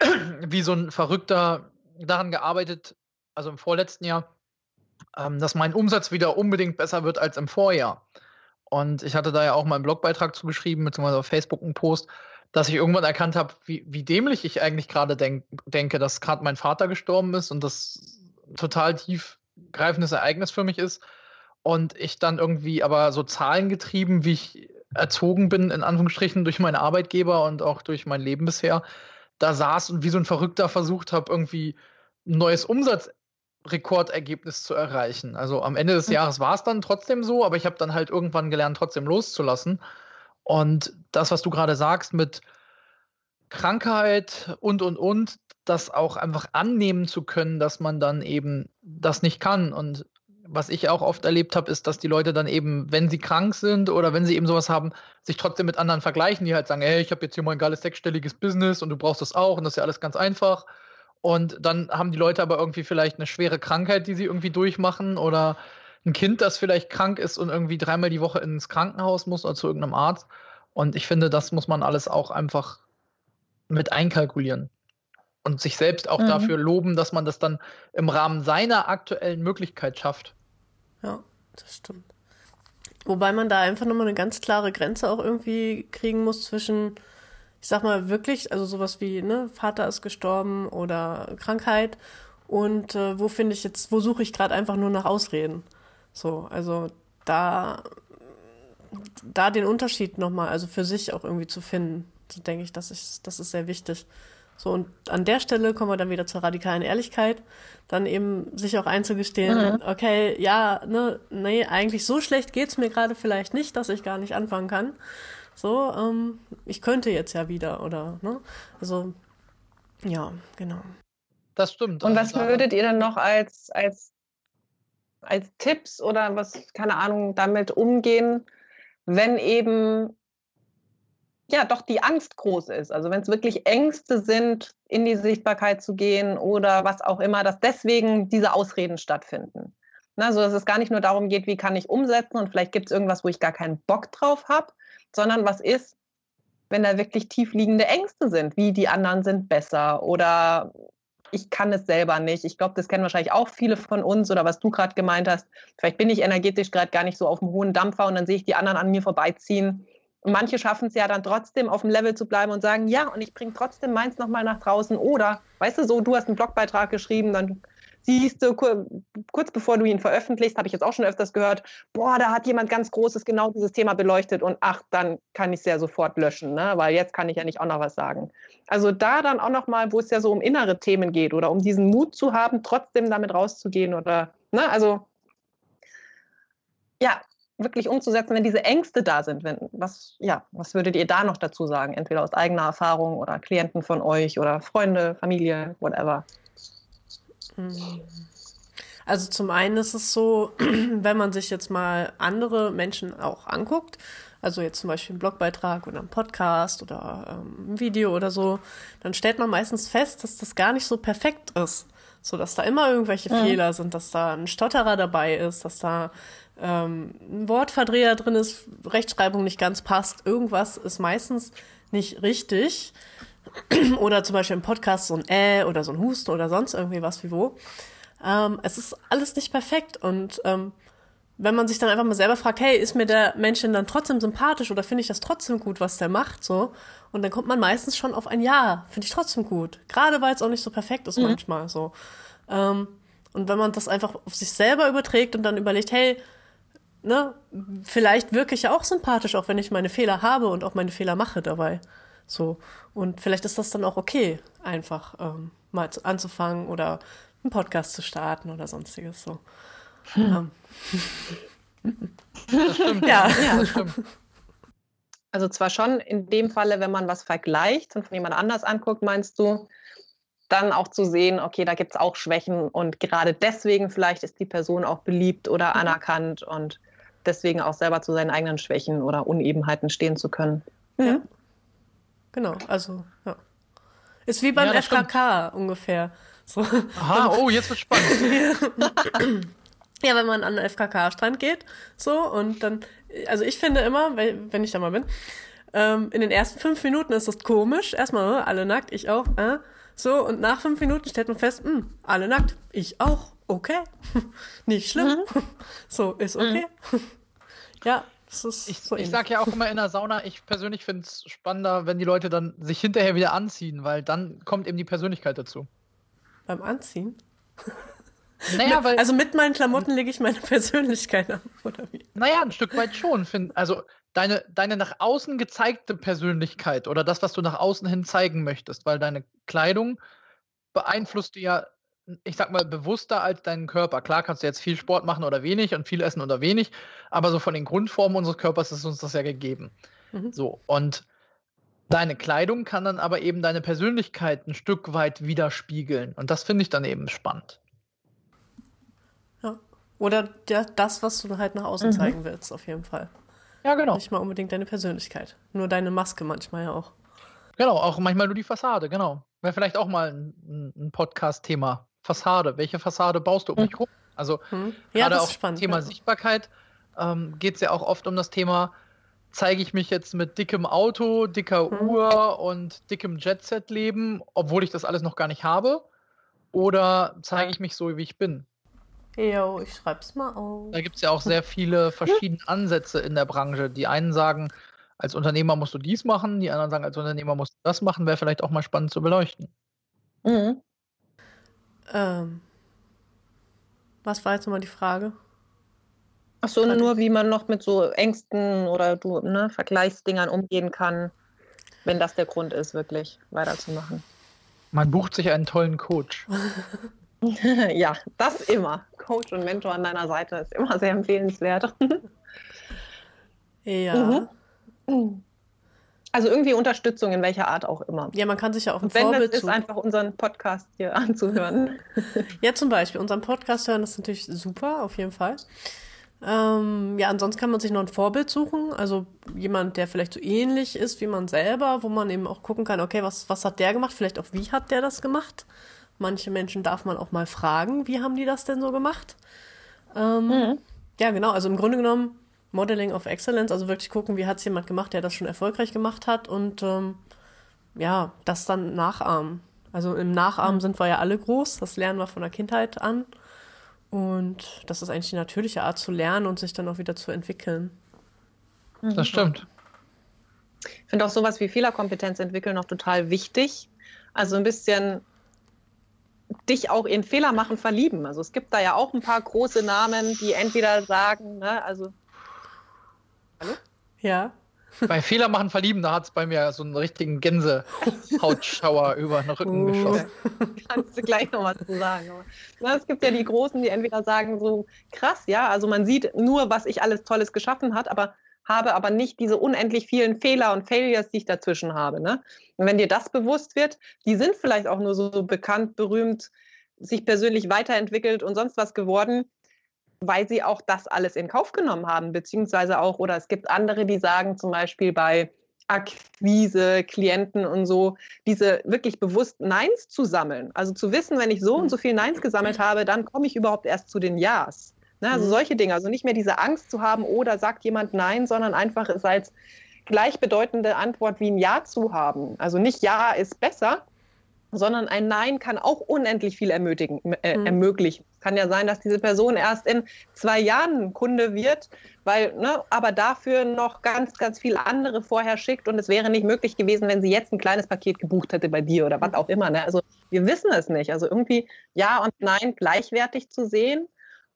*clears throat* wie so ein Verrückter daran gearbeitet, also im vorletzten Jahr, ähm, dass mein Umsatz wieder unbedingt besser wird als im Vorjahr. Und ich hatte da ja auch mal einen Blogbeitrag zugeschrieben, beziehungsweise auf Facebook einen Post, dass ich irgendwann erkannt habe, wie, wie dämlich ich eigentlich gerade denk, denke, dass gerade mein Vater gestorben ist und das total tiefgreifendes Ereignis für mich ist und ich dann irgendwie aber so zahlengetrieben, wie ich erzogen bin, in Anführungsstrichen, durch meine Arbeitgeber und auch durch mein Leben bisher, da saß und wie so ein Verrückter versucht habe, irgendwie ein neues Umsatzrekordergebnis zu erreichen. Also am Ende des mhm. Jahres war es dann trotzdem so, aber ich habe dann halt irgendwann gelernt, trotzdem loszulassen. Und das, was du gerade sagst mit Krankheit und, und, und, das auch einfach annehmen zu können, dass man dann eben das nicht kann und was ich auch oft erlebt habe, ist, dass die Leute dann eben, wenn sie krank sind oder wenn sie eben sowas haben, sich trotzdem mit anderen vergleichen, die halt sagen, hey, ich habe jetzt hier mal ein geiles sechsstelliges Business und du brauchst das auch und das ist ja alles ganz einfach. Und dann haben die Leute aber irgendwie vielleicht eine schwere Krankheit, die sie irgendwie durchmachen oder ein Kind, das vielleicht krank ist und irgendwie dreimal die Woche ins Krankenhaus muss oder zu irgendeinem Arzt. Und ich finde, das muss man alles auch einfach mit einkalkulieren und sich selbst auch mhm. dafür loben, dass man das dann im Rahmen seiner aktuellen Möglichkeit schafft. Ja, das stimmt. Wobei man da einfach nochmal eine ganz klare Grenze auch irgendwie kriegen muss zwischen, ich sag mal wirklich, also sowas wie, ne, Vater ist gestorben oder Krankheit und äh, wo finde ich jetzt, wo suche ich gerade einfach nur nach Ausreden? So, also da, da den Unterschied nochmal, also für sich auch irgendwie zu finden, so denke ich, das ist, das ist sehr wichtig. So, und an der Stelle kommen wir dann wieder zur radikalen Ehrlichkeit, dann eben sich auch einzugestehen, mhm. okay, ja, ne, nee, eigentlich so schlecht geht's mir gerade vielleicht nicht, dass ich gar nicht anfangen kann. So, ähm, ich könnte jetzt ja wieder, oder, ne? Also, ja, genau. Das stimmt. Und was würdet ihr dann noch als, als, als Tipps oder was, keine Ahnung, damit umgehen, wenn eben ja doch die Angst groß ist. Also wenn es wirklich Ängste sind, in die Sichtbarkeit zu gehen oder was auch immer, dass deswegen diese Ausreden stattfinden. Also dass es gar nicht nur darum geht, wie kann ich umsetzen und vielleicht gibt es irgendwas, wo ich gar keinen Bock drauf habe, sondern was ist, wenn da wirklich tiefliegende Ängste sind, wie die anderen sind besser oder ich kann es selber nicht. Ich glaube, das kennen wahrscheinlich auch viele von uns oder was du gerade gemeint hast. Vielleicht bin ich energetisch gerade gar nicht so auf dem hohen Dampfer und dann sehe ich die anderen an mir vorbeiziehen und manche schaffen es ja dann trotzdem auf dem Level zu bleiben und sagen, ja, und ich bringe trotzdem meins nochmal nach draußen. Oder, weißt du, so, du hast einen Blogbeitrag geschrieben, dann siehst du, kurz bevor du ihn veröffentlichst, habe ich jetzt auch schon öfters gehört, boah, da hat jemand ganz Großes genau dieses Thema beleuchtet und ach, dann kann ich es ja sofort löschen, ne? weil jetzt kann ich ja nicht auch noch was sagen. Also da dann auch nochmal, wo es ja so um innere Themen geht oder um diesen Mut zu haben, trotzdem damit rauszugehen oder, ne, also ja, wirklich umzusetzen, wenn diese Ängste da sind? Wenn, was, ja, was würdet ihr da noch dazu sagen? Entweder aus eigener Erfahrung oder Klienten von euch oder Freunde, Familie, whatever. Hm. Also zum einen ist es so, *clears throat* wenn man sich jetzt mal andere Menschen auch anguckt, also jetzt zum Beispiel einen Blogbeitrag oder einen Podcast oder ähm, ein Video oder so, dann stellt man meistens fest, dass das gar nicht so perfekt ist. So, dass da immer irgendwelche mhm. Fehler sind, dass da ein Stotterer dabei ist, dass da ähm, ein Wortverdreher drin ist, Rechtschreibung nicht ganz passt, irgendwas ist meistens nicht richtig. *clears throat* oder zum Beispiel im Podcast so ein Äh oder so ein Husten oder sonst irgendwie was wie wo. Ähm, es ist alles nicht perfekt und ähm, wenn man sich dann einfach mal selber fragt, hey, ist mir der Mensch denn dann trotzdem sympathisch oder finde ich das trotzdem gut, was der macht, so? Und dann kommt man meistens schon auf ein Ja, finde ich trotzdem gut. Gerade weil es auch nicht so perfekt ist mhm. manchmal, so. Ähm, und wenn man das einfach auf sich selber überträgt und dann überlegt, hey, ne, vielleicht wirke ich ja auch sympathisch, auch wenn ich meine Fehler habe und auch meine Fehler mache dabei. So. Und vielleicht ist das dann auch okay, einfach ähm, mal zu, anzufangen oder einen Podcast zu starten oder sonstiges. So. Hm. Ähm. *laughs* Das stimmt. ja, ja. Das stimmt. Also zwar schon in dem Falle, wenn man was vergleicht und von jemand anders anguckt, meinst du, dann auch zu sehen, okay, da gibt es auch Schwächen und gerade deswegen vielleicht ist die Person auch beliebt oder mhm. anerkannt und deswegen auch selber zu seinen eigenen Schwächen oder Unebenheiten stehen zu können. Ja. Genau, also ja. Ist wie beim ja, FKK stimmt. ungefähr. So. Aha, oh, jetzt wird spannend. *laughs* ja, wenn man an den FKK-Strand geht, so, und dann, also ich finde immer, wenn ich da mal bin, ähm, in den ersten fünf Minuten ist das komisch. Erstmal, äh, alle nackt, ich auch, äh, so, und nach fünf Minuten stellt man fest, mh, hm, alle nackt, ich auch, okay, *laughs* nicht schlimm, mhm. *laughs* so, ist okay. Mhm. *laughs* ja, das ist ich, so ich sag ja auch immer in der Sauna, ich persönlich finde es spannender, wenn die Leute dann sich hinterher wieder anziehen, weil dann kommt eben die Persönlichkeit dazu. Beim Anziehen? Naja, weil, also mit meinen Klamotten lege ich meine *laughs* Persönlichkeit an, oder wie? Naja, ein Stück weit schon. Find, also deine, deine nach außen gezeigte Persönlichkeit oder das, was du nach außen hin zeigen möchtest, weil deine Kleidung beeinflusst du ja, ich sag mal, bewusster als deinen Körper. Klar kannst du jetzt viel Sport machen oder wenig und viel essen oder wenig, aber so von den Grundformen unseres Körpers ist uns das ja gegeben. Mhm. So, und deine Kleidung kann dann aber eben deine Persönlichkeit ein Stück weit widerspiegeln. Und das finde ich dann eben spannend. Oder der, das, was du halt nach außen mhm. zeigen willst, auf jeden Fall. Ja, genau. Nicht mal unbedingt deine Persönlichkeit. Nur deine Maske manchmal ja auch. Genau, auch manchmal nur die Fassade, genau. Wäre vielleicht auch mal ein, ein Podcast-Thema. Fassade. Welche Fassade baust du um mich rum? Also hm. ja, gerade auch spannend, Thema ja. Sichtbarkeit ähm, geht es ja auch oft um das Thema, zeige ich mich jetzt mit dickem Auto, dicker hm. Uhr und dickem Jetset-Leben, obwohl ich das alles noch gar nicht habe? Oder zeige ich mich so, wie ich bin? Jo, ich schreib's mal auf. Da gibt es ja auch sehr viele *laughs* verschiedene Ansätze in der Branche. Die einen sagen, als Unternehmer musst du dies machen, die anderen sagen, als Unternehmer musst du das machen, wäre vielleicht auch mal spannend zu beleuchten. Mhm. Ähm, was war jetzt nochmal die Frage? Ach so, nur wie man noch mit so Ängsten oder du, ne, Vergleichsdingern umgehen kann, wenn das der Grund ist, wirklich weiterzumachen. Man bucht sich einen tollen Coach. *laughs* *laughs* ja, das immer. Coach und Mentor an deiner Seite ist immer sehr empfehlenswert. *laughs* ja. Mhm. Also irgendwie Unterstützung in welcher Art auch immer. Ja, man kann sich ja auch ein Wenn Vorbild es ist, einfach unseren Podcast hier *laughs* anzuhören. *laughs* ja, zum Beispiel. Unseren Podcast hören ist natürlich super, auf jeden Fall. Ähm, ja, ansonsten kann man sich noch ein Vorbild suchen. Also jemand, der vielleicht so ähnlich ist wie man selber, wo man eben auch gucken kann, okay, was, was hat der gemacht? Vielleicht auch, wie hat der das gemacht? Manche Menschen darf man auch mal fragen, wie haben die das denn so gemacht? Ähm, mhm. Ja, genau. Also im Grunde genommen Modeling of Excellence, also wirklich gucken, wie hat es jemand gemacht, der das schon erfolgreich gemacht hat und ähm, ja, das dann nachahmen. Also im Nachahmen mhm. sind wir ja alle groß, das lernen wir von der Kindheit an. Und das ist eigentlich die natürliche Art zu lernen und sich dann auch wieder zu entwickeln. Mhm. Das stimmt. Ich finde auch sowas wie Fehlerkompetenz entwickeln noch total wichtig. Also ein bisschen dich auch in Fehler machen verlieben. Also es gibt da ja auch ein paar große Namen, die entweder sagen, ne, also Hallo? Ja. Bei Fehler machen verlieben, da hat es bei mir so einen richtigen Gänsehautschauer *laughs* über den Rücken uh. geschossen. Kannst du gleich noch was zu sagen. Na, es gibt ja die Großen, die entweder sagen so, krass, ja, also man sieht nur, was ich alles Tolles geschaffen hat, aber habe aber nicht diese unendlich vielen Fehler und Failures, die ich dazwischen habe. Ne? Und wenn dir das bewusst wird, die sind vielleicht auch nur so bekannt, berühmt, sich persönlich weiterentwickelt und sonst was geworden, weil sie auch das alles in Kauf genommen haben, beziehungsweise auch, oder es gibt andere, die sagen zum Beispiel bei Akquise, Klienten und so, diese wirklich bewusst Neins zu sammeln. Also zu wissen, wenn ich so und so viel Neins gesammelt habe, dann komme ich überhaupt erst zu den Ja's. Ne, also mhm. solche Dinge. Also nicht mehr diese Angst zu haben, oder oh, sagt jemand Nein, sondern einfach es als gleichbedeutende Antwort wie ein Ja zu haben. Also nicht Ja ist besser, sondern ein Nein kann auch unendlich viel ermöglichen. Äh, mhm. ermöglichen. Es kann ja sein, dass diese Person erst in zwei Jahren Kunde wird, weil, ne, aber dafür noch ganz, ganz viel andere vorher schickt und es wäre nicht möglich gewesen, wenn sie jetzt ein kleines Paket gebucht hätte bei dir oder was auch immer. Ne? Also wir wissen es nicht. Also irgendwie Ja und Nein gleichwertig zu sehen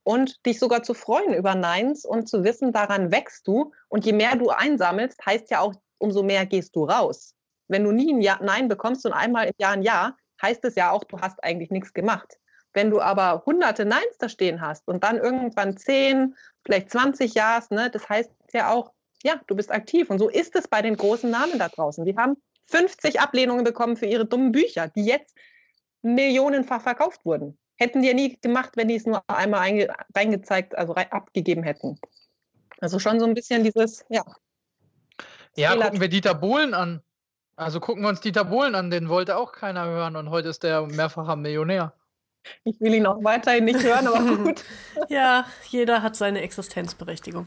und dich sogar zu freuen über Neins und zu wissen, daran wächst du. Und je mehr du einsammelst, heißt ja auch, umso mehr gehst du raus. Wenn du nie ein ja, Nein bekommst und einmal im Jahr ein Ja, heißt es ja auch, du hast eigentlich nichts gemacht. Wenn du aber hunderte Neins da stehen hast und dann irgendwann zehn, vielleicht 20 Ja's, ne, das heißt ja auch, ja, du bist aktiv. Und so ist es bei den großen Namen da draußen. Die haben 50 Ablehnungen bekommen für ihre dummen Bücher, die jetzt millionenfach verkauft wurden. Hätten die ja nie gemacht, wenn die es nur einmal reingezeigt, also abgegeben hätten. Also schon so ein bisschen dieses, ja. Ja, gucken wir Dieter Bohlen an. Also gucken wir uns Dieter Bohlen an, den wollte auch keiner hören und heute ist der mehrfacher Millionär. Ich will ihn auch weiterhin nicht hören, aber *laughs* gut. ja, jeder hat seine Existenzberechtigung.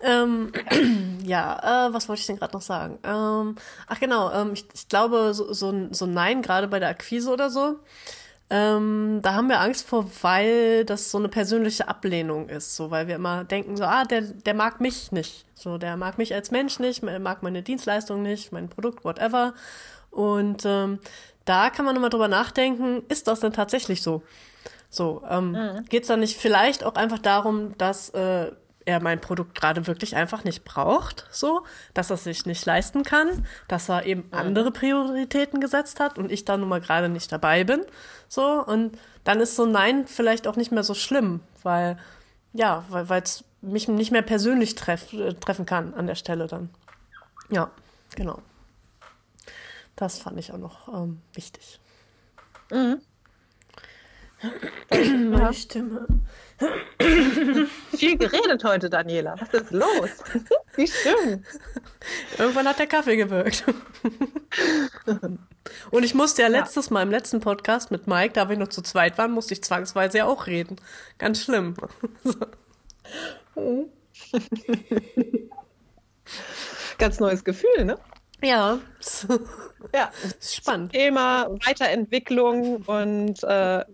Ähm, *clears throat* ja, äh, was wollte ich denn gerade noch sagen? Ähm, ach genau, ähm, ich, ich, glaube, so, so, ein, so ein Nein, gerade bei der Akquise oder so, ähm, da haben wir Angst vor, weil das so eine persönliche Ablehnung ist, so weil wir immer denken, so, ah, der, der mag mich nicht, so, der mag mich als Mensch nicht, mag meine Dienstleistung nicht, mein Produkt, whatever. Und ähm, da kann man immer drüber nachdenken, ist das denn tatsächlich so? So, ähm, mhm. geht es dann nicht vielleicht auch einfach darum, dass äh, er mein Produkt gerade wirklich einfach nicht braucht, so, dass er sich nicht leisten kann, dass er eben andere Prioritäten gesetzt hat und ich da nun mal gerade nicht dabei bin, so, und dann ist so Nein vielleicht auch nicht mehr so schlimm, weil, ja, weil es mich nicht mehr persönlich treff, äh, treffen kann an der Stelle dann. Ja, genau. Das fand ich auch noch ähm, wichtig. Mhm. Meine Stimme. *laughs* Viel geredet heute, Daniela. Was ist los? *laughs* Wie schön. Irgendwann hat der Kaffee gewirkt. Und ich musste ja, ja letztes Mal im letzten Podcast mit Mike, da wir noch zu zweit waren, musste ich zwangsweise ja auch reden. Ganz schlimm. *laughs* Ganz neues Gefühl, ne? Ja. ja. Spannend. Thema Weiterentwicklung und äh,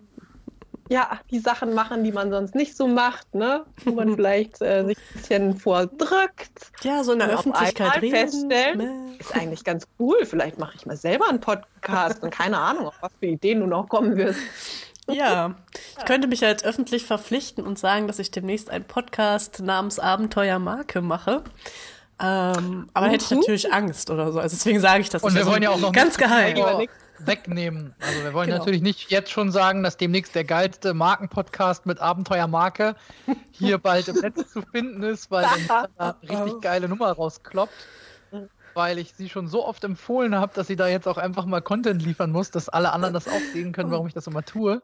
ja, die Sachen machen, die man sonst nicht so macht, ne? Wo man *laughs* vielleicht äh, sich ein bisschen vordrückt. Ja, so in der Öffentlichkeit reden. feststellen. Nee. Ist eigentlich ganz cool. Vielleicht mache ich mal selber einen Podcast und keine Ahnung, auf was für Ideen du noch kommen wirst. Ja, ich könnte mich ja jetzt öffentlich verpflichten und sagen, dass ich demnächst einen Podcast namens Abenteuer Marke mache. Ähm, aber uh hätte ich natürlich Angst oder so. Also deswegen sage ich das. Und wir wollen ja auch noch ganz geheim wegnehmen. Also wir wollen genau. natürlich nicht jetzt schon sagen, dass demnächst der geilste Markenpodcast mit Abenteuermarke hier *laughs* bald im Netz zu finden ist, weil dann eine *laughs* richtig geile Nummer rauskloppt. Weil ich sie schon so oft empfohlen habe, dass sie da jetzt auch einfach mal Content liefern muss, dass alle anderen das auch sehen können, warum ich das immer tue.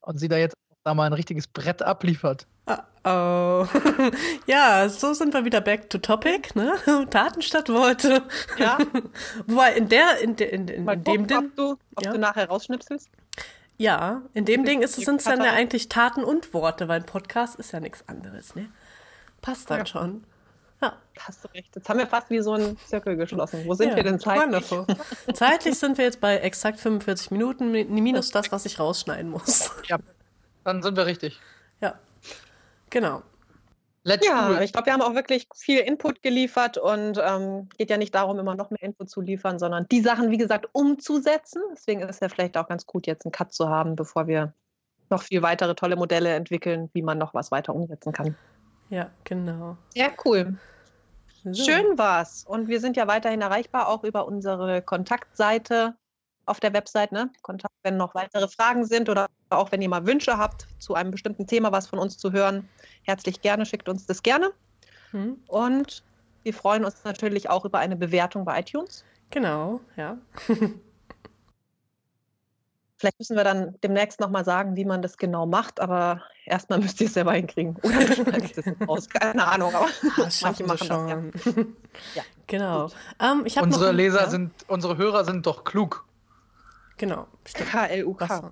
Und sie da jetzt da mal ein richtiges Brett abliefert. Oh. *laughs* ja, so sind wir wieder back to topic, ne? *laughs* Taten statt Worte. Ja. *laughs* Wobei in der, in, de, in, in, in dem Ding. Ob du, ob ja. du nachher rausschnipselst? Ja, in dem Ding ist es sind dann ja eigentlich Taten und Worte, weil ein Podcast ist ja nichts anderes, ne? Passt dann ja. schon. Ja. Hast du recht. Jetzt haben wir fast wie so einen Zirkel geschlossen. Wo sind ja, wir denn zeitlich? Wonderful. zeitlich sind wir jetzt bei exakt 45 Minuten, minus das, was ich rausschneiden muss. Ja, dann sind wir richtig. Ja. Genau. Let's ja, ich glaube, wir haben auch wirklich viel Input geliefert und ähm, geht ja nicht darum, immer noch mehr Input zu liefern, sondern die Sachen, wie gesagt, umzusetzen. Deswegen ist es ja vielleicht auch ganz gut, jetzt einen Cut zu haben, bevor wir noch viel weitere tolle Modelle entwickeln, wie man noch was weiter umsetzen kann. Ja, genau. Ja, cool. So. Schön war's. Und wir sind ja weiterhin erreichbar, auch über unsere Kontaktseite auf der Website, ne? Kontakt, wenn noch weitere Fragen sind oder auch wenn ihr mal Wünsche habt zu einem bestimmten Thema, was von uns zu hören, herzlich gerne, schickt uns das gerne. Hm. Und wir freuen uns natürlich auch über eine Bewertung bei iTunes. Genau, ja. *laughs* Vielleicht müssen wir dann demnächst nochmal sagen, wie man das genau macht, aber erstmal *laughs* müsst ihr es selber hinkriegen. Oder *laughs* schneidest es raus. Keine Ahnung, aber das manche machen schon. das ja. ja. Genau. Ähm, unsere Leser ja? sind, unsere Hörer sind doch klug. Genau. K-L-U-K.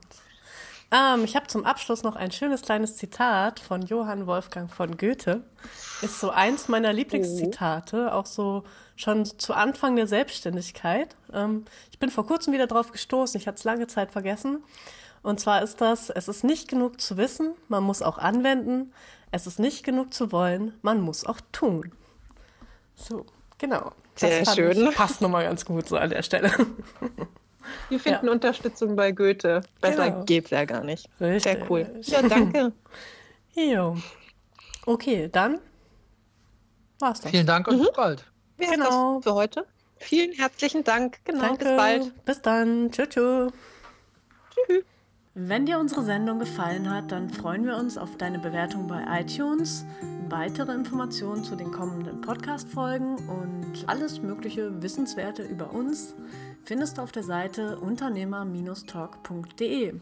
Ähm, ich habe zum Abschluss noch ein schönes kleines Zitat von Johann Wolfgang von Goethe. Ist so eins meiner Lieblingszitate, auch so schon zu Anfang der Selbstständigkeit. Ähm, ich bin vor kurzem wieder drauf gestoßen, ich hatte es lange Zeit vergessen. Und zwar ist das, es ist nicht genug zu wissen, man muss auch anwenden. Es ist nicht genug zu wollen, man muss auch tun. So, genau. Sehr schön. Ich, passt nochmal ganz gut so an der Stelle. *laughs* *laughs* Wir finden ja. Unterstützung bei Goethe. Besser genau. geht's ja gar nicht. Richtig. Sehr cool. Ja, danke. *laughs* jo. Okay, dann war's das. Vielen Dank und mhm. bis bald. Ja, genau. für heute. Vielen herzlichen Dank. Genau, Danke. bis bald. Bis dann. Tschüss. Tschüss. Tschüss. Wenn dir unsere Sendung gefallen hat, dann freuen wir uns auf deine Bewertung bei iTunes, weitere Informationen zu den kommenden Podcast-Folgen und alles mögliche Wissenswerte über uns findest du auf der Seite unternehmer-talk.de.